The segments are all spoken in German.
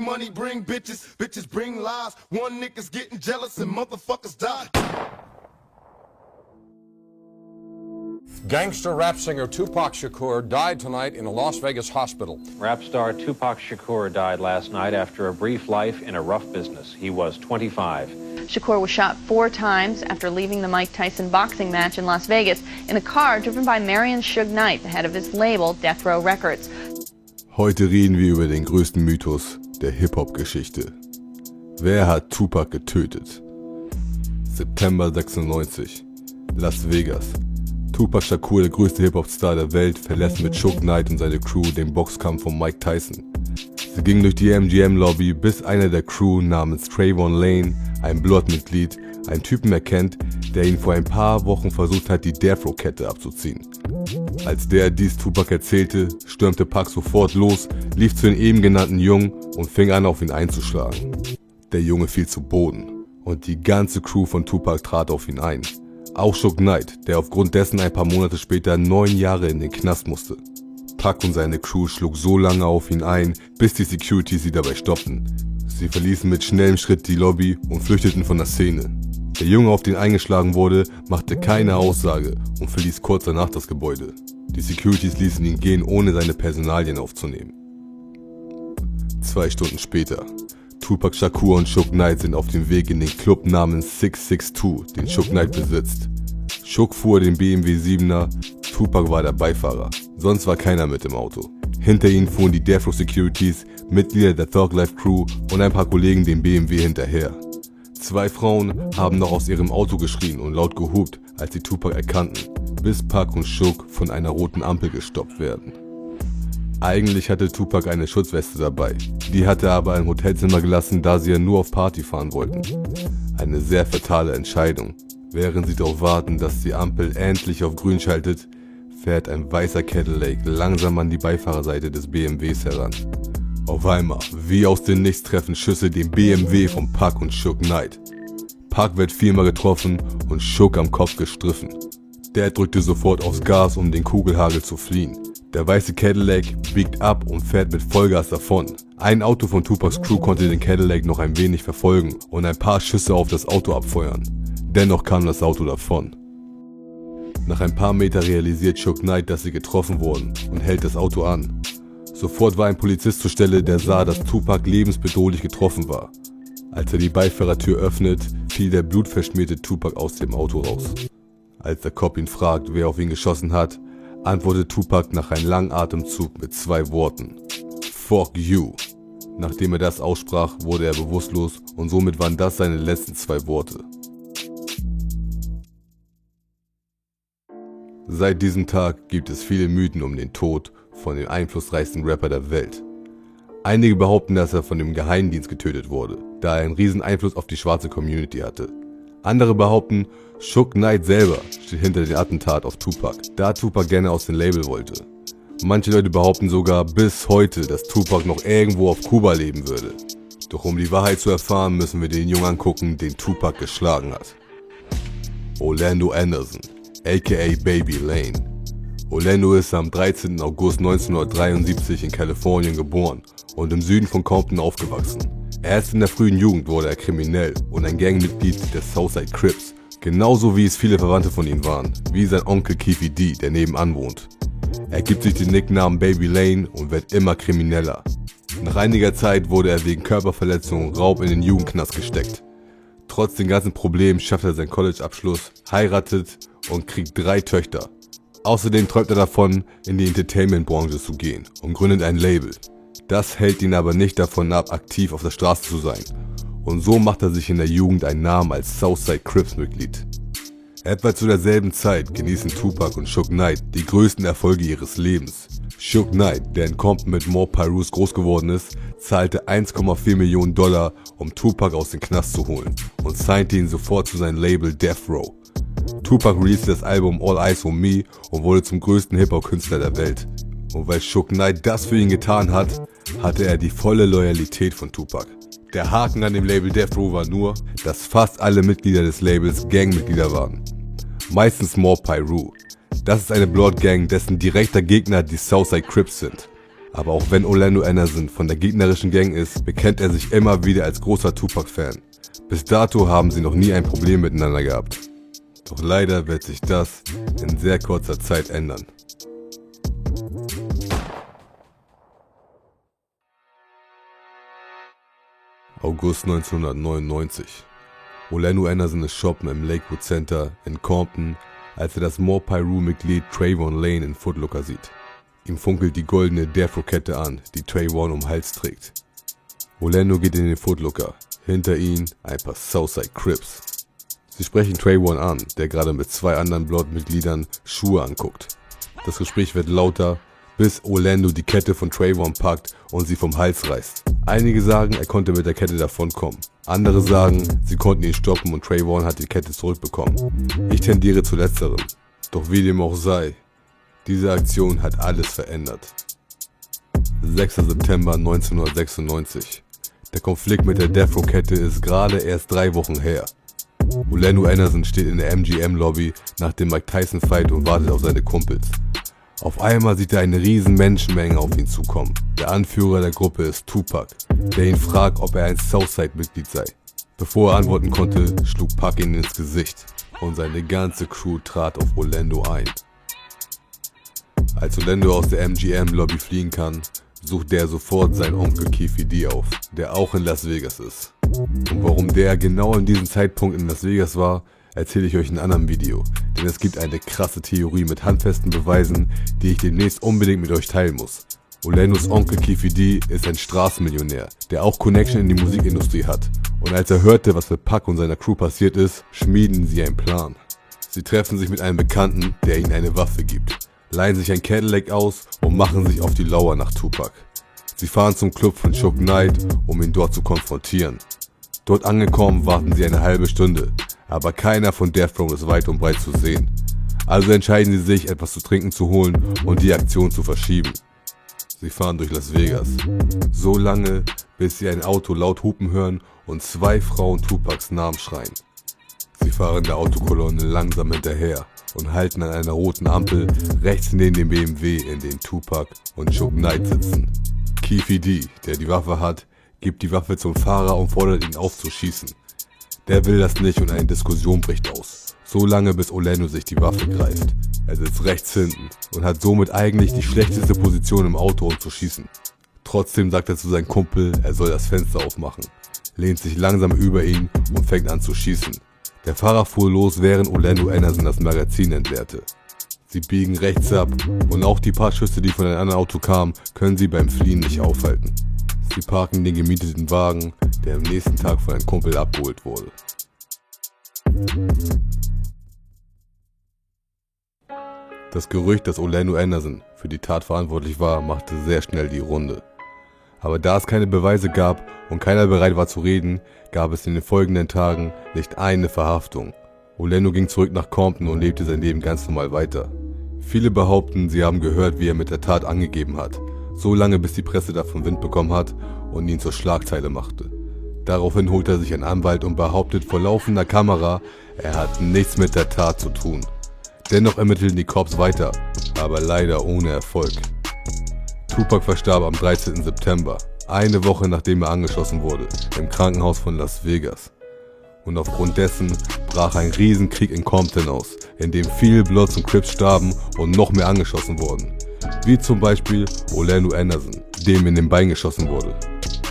money bring bitches, bitches bring lies. One nigga's getting jealous and motherfuckers die. Gangster rap singer Tupac Shakur died tonight in a Las Vegas hospital. Rap star Tupac Shakur died last night after a brief life in a rough business. He was 25. Shakur was shot four times after leaving the Mike Tyson boxing match in Las Vegas in a car driven by Marion Suge Knight, the head of his label Death Row Records. Heute reden wir über den größten Mythos der Hip-Hop-Geschichte. Wer hat Tupac getötet? September 96. Las Vegas. Tupac Shakur, der größte Hip-Hop-Star der Welt, verlässt mit Shook Knight und seine Crew den Boxkampf von Mike Tyson. Sie gingen durch die MGM-Lobby, bis einer der Crew namens Trayvon Lane, ein Blood-Mitglied, einen Typen erkennt, der ihn vor ein paar Wochen versucht hat, die Death Row-Kette abzuziehen. Als der dies Tupac erzählte, stürmte Pac sofort los, lief zu den eben genannten Jungen und fing an, auf ihn einzuschlagen. Der Junge fiel zu Boden und die ganze Crew von Tupac trat auf ihn ein. Auch Shook Knight, der aufgrund dessen ein paar Monate später neun Jahre in den Knast musste. Puck und seine Crew schlug so lange auf ihn ein, bis die Security sie dabei stoppten. Sie verließen mit schnellem Schritt die Lobby und flüchteten von der Szene. Der Junge, auf den eingeschlagen wurde, machte keine Aussage und verließ kurz danach das Gebäude. Die Securities ließen ihn gehen, ohne seine Personalien aufzunehmen. Zwei Stunden später. Tupac Shakur und Shook Knight sind auf dem Weg in den Club namens 662, den Shook Knight besitzt. Shook fuhr den BMW 7er, Tupac war der Beifahrer. Sonst war keiner mit im Auto. Hinter ihnen fuhren die Death Row Securities, Mitglieder der Thug Life Crew und ein paar Kollegen dem BMW hinterher. Zwei Frauen haben noch aus ihrem Auto geschrien und laut gehupt, als sie Tupac erkannten, bis Pac und Shook von einer roten Ampel gestoppt werden. Eigentlich hatte Tupac eine Schutzweste dabei. Die hatte er aber im Hotelzimmer gelassen, da sie ja nur auf Party fahren wollten. Eine sehr fatale Entscheidung. Während sie darauf warten, dass die Ampel endlich auf grün schaltet, fährt ein weißer Cadillac langsam an die Beifahrerseite des BMWs heran. Auf einmal, wie aus dem Nichts treffen Schüsse den BMW von Puck und Shook Knight. Puck wird viermal getroffen und Shook am Kopf gestriffen. Der drückte sofort aufs Gas, um den Kugelhagel zu fliehen. Der weiße Cadillac biegt ab und fährt mit Vollgas davon. Ein Auto von Tupacs Crew konnte den Cadillac noch ein wenig verfolgen und ein paar Schüsse auf das Auto abfeuern. Dennoch kam das Auto davon. Nach ein paar Meter realisiert Shook Knight, dass sie getroffen wurden und hält das Auto an. Sofort war ein Polizist zur Stelle, der sah, dass Tupac lebensbedrohlich getroffen war. Als er die Beifahrertür öffnet, fiel der blutverschmierte Tupac aus dem Auto raus. Als der Cop ihn fragt, wer auf ihn geschossen hat, antwortet Tupac nach einem langen Atemzug mit zwei Worten. Fuck you. Nachdem er das aussprach, wurde er bewusstlos und somit waren das seine letzten zwei Worte. Seit diesem Tag gibt es viele Mythen um den Tod von dem einflussreichsten Rapper der Welt. Einige behaupten, dass er von dem Geheimdienst getötet wurde, da er einen riesen Einfluss auf die schwarze Community hatte. Andere behaupten, Shook Knight selber steht hinter dem Attentat auf Tupac, da Tupac gerne aus dem Label wollte. Manche Leute behaupten sogar bis heute, dass Tupac noch irgendwo auf Kuba leben würde. Doch um die Wahrheit zu erfahren, müssen wir den Jungen angucken, den Tupac geschlagen hat. Orlando Anderson, aka Baby Lane. Orlando ist am 13. August 1973 in Kalifornien geboren und im Süden von Compton aufgewachsen. Erst in der frühen Jugend wurde er kriminell und ein Gangmitglied der Southside Crips, genauso wie es viele Verwandte von ihm waren, wie sein Onkel Keefy D, der nebenan wohnt. Er gibt sich den Nicknamen Baby Lane und wird immer krimineller. Nach einiger Zeit wurde er wegen Körperverletzung und Raub in den Jugendknast gesteckt. Trotz den ganzen Problemen schafft er seinen College-Abschluss, heiratet und kriegt drei Töchter. Außerdem träumt er davon, in die Entertainment-Branche zu gehen und gründet ein Label. Das hält ihn aber nicht davon ab, aktiv auf der Straße zu sein. Und so macht er sich in der Jugend einen Namen als Southside Crips Mitglied. Etwa zu derselben Zeit genießen Tupac und Shook Knight die größten Erfolge ihres Lebens. Shook Knight, der in Compton mit More Pyrus groß geworden ist, zahlte 1,4 Millionen Dollar, um Tupac aus dem Knast zu holen und signte ihn sofort zu seinem Label Death Row. Tupac released das Album All Eyes on Me und wurde zum größten Hip-Hop-Künstler der Welt. Und weil Shook Knight das für ihn getan hat, hatte er die volle Loyalität von Tupac. Der Haken an dem Label Death Row war nur, dass fast alle Mitglieder des Labels Gangmitglieder waren. Meistens More Pyru. Das ist eine Blood Gang, dessen direkter Gegner die Southside Crips sind. Aber auch wenn Orlando Anderson von der gegnerischen Gang ist, bekennt er sich immer wieder als großer Tupac-Fan. Bis dato haben sie noch nie ein Problem miteinander gehabt. Doch leider wird sich das in sehr kurzer Zeit ändern. August 1999. Orlando Anderson ist shoppen im Lakewood Center in Compton, als er das More Pyru-Mitglied Trayvon Lane in Footlooker sieht. Ihm funkelt die goldene Defro-Kette an, die Trayvon um Hals trägt. Orlando geht in den Footlooker. Hinter ihm ein paar Southside Crips. Sie sprechen Trayvon an, der gerade mit zwei anderen Blood-Mitgliedern Schuhe anguckt. Das Gespräch wird lauter, bis Orlando die Kette von Trayvon packt und sie vom Hals reißt. Einige sagen, er konnte mit der Kette davonkommen. Andere sagen, sie konnten ihn stoppen und Trayvon hat die Kette zurückbekommen. Ich tendiere zu letzterem. Doch wie dem auch sei, diese Aktion hat alles verändert. 6. September 1996. Der Konflikt mit der Death Row Kette ist gerade erst drei Wochen her. Orlando Anderson steht in der MGM-Lobby nach dem Mike Tyson-Fight und wartet auf seine Kumpels. Auf einmal sieht er eine riesen Menschenmenge auf ihn zukommen. Der Anführer der Gruppe ist Tupac, der ihn fragt, ob er ein Southside-Mitglied sei. Bevor er antworten konnte, schlug Pac ihn ins Gesicht und seine ganze Crew trat auf Orlando ein. Als Orlando aus der MGM-Lobby fliehen kann, sucht der sofort seinen Onkel Keefe D auf, der auch in Las Vegas ist. Und warum der genau in diesem Zeitpunkt in Las Vegas war, erzähle ich euch in einem anderen Video, denn es gibt eine krasse Theorie mit handfesten Beweisen, die ich demnächst unbedingt mit euch teilen muss. Orlandos Onkel D ist ein Straßenmillionär, der auch Connection in die Musikindustrie hat. Und als er hörte, was mit Puck und seiner Crew passiert ist, schmieden sie einen Plan. Sie treffen sich mit einem Bekannten, der ihnen eine Waffe gibt, leihen sich ein Cadillac aus und machen sich auf die Lauer nach Tupac. Sie fahren zum Club von Shook Knight, um ihn dort zu konfrontieren. Dort angekommen warten sie eine halbe Stunde, aber keiner von Death Row ist weit und breit zu sehen. Also entscheiden sie sich, etwas zu trinken zu holen und die Aktion zu verschieben. Sie fahren durch Las Vegas. So lange, bis sie ein Auto laut hupen hören und zwei Frauen Tupacs Namen schreien. Sie fahren der Autokolonne langsam hinterher und halten an einer roten Ampel rechts neben dem BMW, in dem Tupac und Chuck Knight sitzen. Keefe D, der die Waffe hat, gibt die Waffe zum Fahrer und fordert ihn auf zu schießen. Der will das nicht und eine Diskussion bricht aus. So lange bis Orlando sich die Waffe greift. Er sitzt rechts hinten und hat somit eigentlich die schlechteste Position im Auto, um zu schießen. Trotzdem sagt er zu seinem Kumpel, er soll das Fenster aufmachen, lehnt sich langsam über ihn und fängt an zu schießen. Der Fahrer fuhr los, während Orlando Anderson das Magazin entleerte. Sie biegen rechts ab und auch die paar Schüsse, die von einem anderen Auto kamen, können sie beim Fliehen nicht aufhalten. Sie parken den gemieteten Wagen, der am nächsten Tag von einem Kumpel abgeholt wurde. Das Gerücht, dass Orlando Anderson für die Tat verantwortlich war, machte sehr schnell die Runde. Aber da es keine Beweise gab und keiner bereit war zu reden, gab es in den folgenden Tagen nicht eine Verhaftung. Orlando ging zurück nach Compton und lebte sein Leben ganz normal weiter. Viele behaupten, sie haben gehört, wie er mit der Tat angegeben hat, so lange bis die Presse davon Wind bekommen hat und ihn zur Schlagzeile machte. Daraufhin holt er sich einen Anwalt und behauptet vor laufender Kamera, er hat nichts mit der Tat zu tun. Dennoch ermitteln die Cops weiter, aber leider ohne Erfolg. Tupac verstarb am 13. September, eine Woche nachdem er angeschossen wurde, im Krankenhaus von Las Vegas. Und aufgrund dessen brach ein Riesenkrieg in Compton aus, in dem viele Bloods und Crips starben und noch mehr angeschossen wurden. Wie zum Beispiel Orlando Anderson, dem in den Bein geschossen wurde.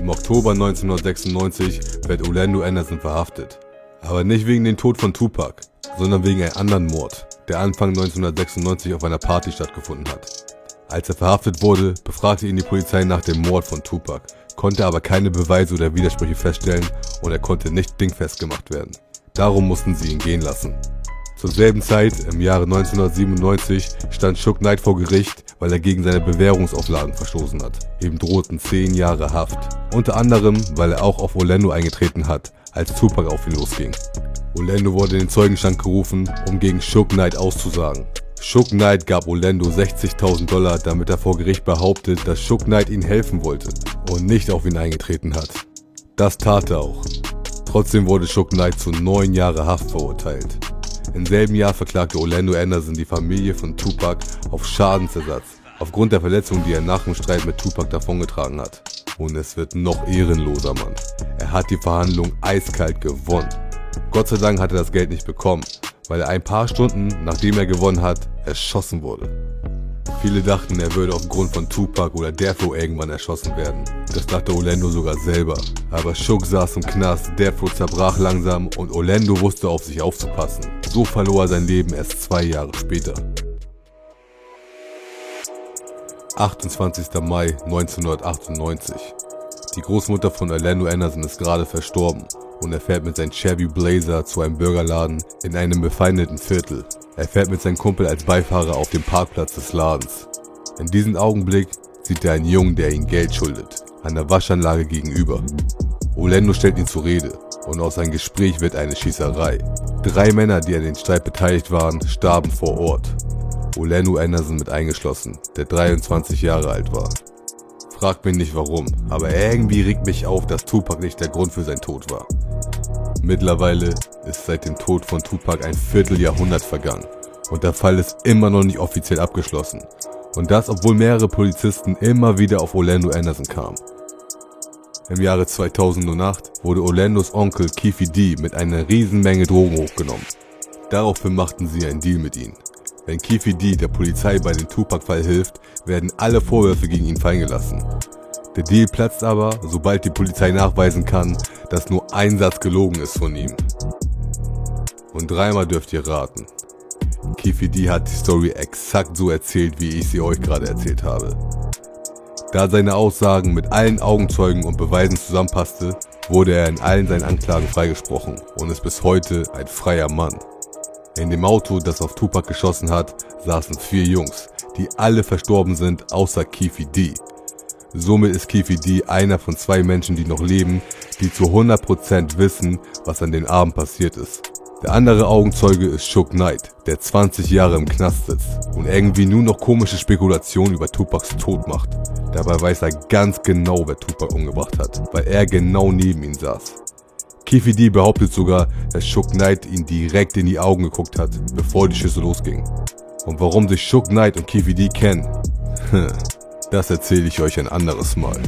Im Oktober 1996 wird Orlando Anderson verhaftet. Aber nicht wegen dem Tod von Tupac, sondern wegen einem anderen Mord, der Anfang 1996 auf einer Party stattgefunden hat. Als er verhaftet wurde, befragte ihn die Polizei nach dem Mord von Tupac, konnte aber keine Beweise oder Widersprüche feststellen und er konnte nicht dingfest gemacht werden. Darum mussten sie ihn gehen lassen. Zur selben Zeit, im Jahre 1997, stand Shook Knight vor Gericht, weil er gegen seine Bewährungsauflagen verstoßen hat. Ihm drohten 10 Jahre Haft. Unter anderem, weil er auch auf Orlando eingetreten hat, als Tupac auf ihn losging. Orlando wurde in den Zeugenstand gerufen, um gegen Shook Knight auszusagen. Shook Knight gab Orlando 60.000 Dollar, damit er vor Gericht behauptet, dass Shook Knight ihm helfen wollte und nicht auf ihn eingetreten hat. Das tat er auch. Trotzdem wurde Shook Knight zu neun Jahre Haft verurteilt. Im selben Jahr verklagte Orlando Anderson die Familie von Tupac auf Schadensersatz Aufgrund der Verletzung, die er nach dem Streit mit Tupac davongetragen hat. Und es wird noch ehrenloser, Mann. Er hat die Verhandlung eiskalt gewonnen. Gott sei Dank hat er das Geld nicht bekommen, weil er ein paar Stunden, nachdem er gewonnen hat, erschossen wurde. Viele dachten, er würde aufgrund von Tupac oder Row irgendwann erschossen werden. Das dachte Orlando sogar selber. Aber Shook saß im Knast, Row zerbrach langsam und Orlando wusste auf sich aufzupassen. So verlor er sein Leben erst zwei Jahre später. 28. Mai 1998. Die Großmutter von Orlando Anderson ist gerade verstorben und er fährt mit seinem Chevy Blazer zu einem Burgerladen in einem befeindeten Viertel. Er fährt mit seinem Kumpel als Beifahrer auf dem Parkplatz des Ladens. In diesem Augenblick sieht er einen Jungen, der ihm Geld schuldet, an der Waschanlage gegenüber. Orlando stellt ihn zur Rede und aus seinem Gespräch wird eine Schießerei. Drei Männer, die an den Streit beteiligt waren, starben vor Ort. Orlando Anderson mit eingeschlossen, der 23 Jahre alt war. Fragt mich nicht warum, aber irgendwie regt mich auf, dass Tupac nicht der Grund für sein Tod war. Mittlerweile ist seit dem Tod von Tupac ein Vierteljahrhundert vergangen und der Fall ist immer noch nicht offiziell abgeschlossen. Und das, obwohl mehrere Polizisten immer wieder auf Orlando Anderson kamen. Im Jahre 2008 wurde Orlandos Onkel Keefe D mit einer Riesenmenge Drogen hochgenommen. Daraufhin machten sie einen Deal mit ihm. Wenn Keefe D der Polizei bei dem Tupac-Fall hilft, werden alle Vorwürfe gegen ihn fallen gelassen. Der Deal platzt aber, sobald die Polizei nachweisen kann, dass nur ein Satz gelogen ist von ihm. Und dreimal dürft ihr raten. Keefe D hat die Story exakt so erzählt, wie ich sie euch gerade erzählt habe. Da seine Aussagen mit allen Augenzeugen und Beweisen zusammenpasste, wurde er in allen seinen Anklagen freigesprochen und ist bis heute ein freier Mann. In dem Auto, das auf Tupac geschossen hat, saßen vier Jungs, die alle verstorben sind, außer Keefe D. Somit ist D einer von zwei Menschen, die noch leben, die zu 100% wissen, was an den Abend passiert ist. Der andere Augenzeuge ist Shook Knight, der 20 Jahre im Knast sitzt und irgendwie nur noch komische Spekulationen über Tupacs Tod macht. Dabei weiß er ganz genau, wer Tupac umgebracht hat, weil er genau neben ihm saß. D behauptet sogar, dass Shook Knight ihn direkt in die Augen geguckt hat, bevor die Schüsse losgingen. Und warum sich Shook Knight und D kennen, das erzähle ich euch ein anderes Mal.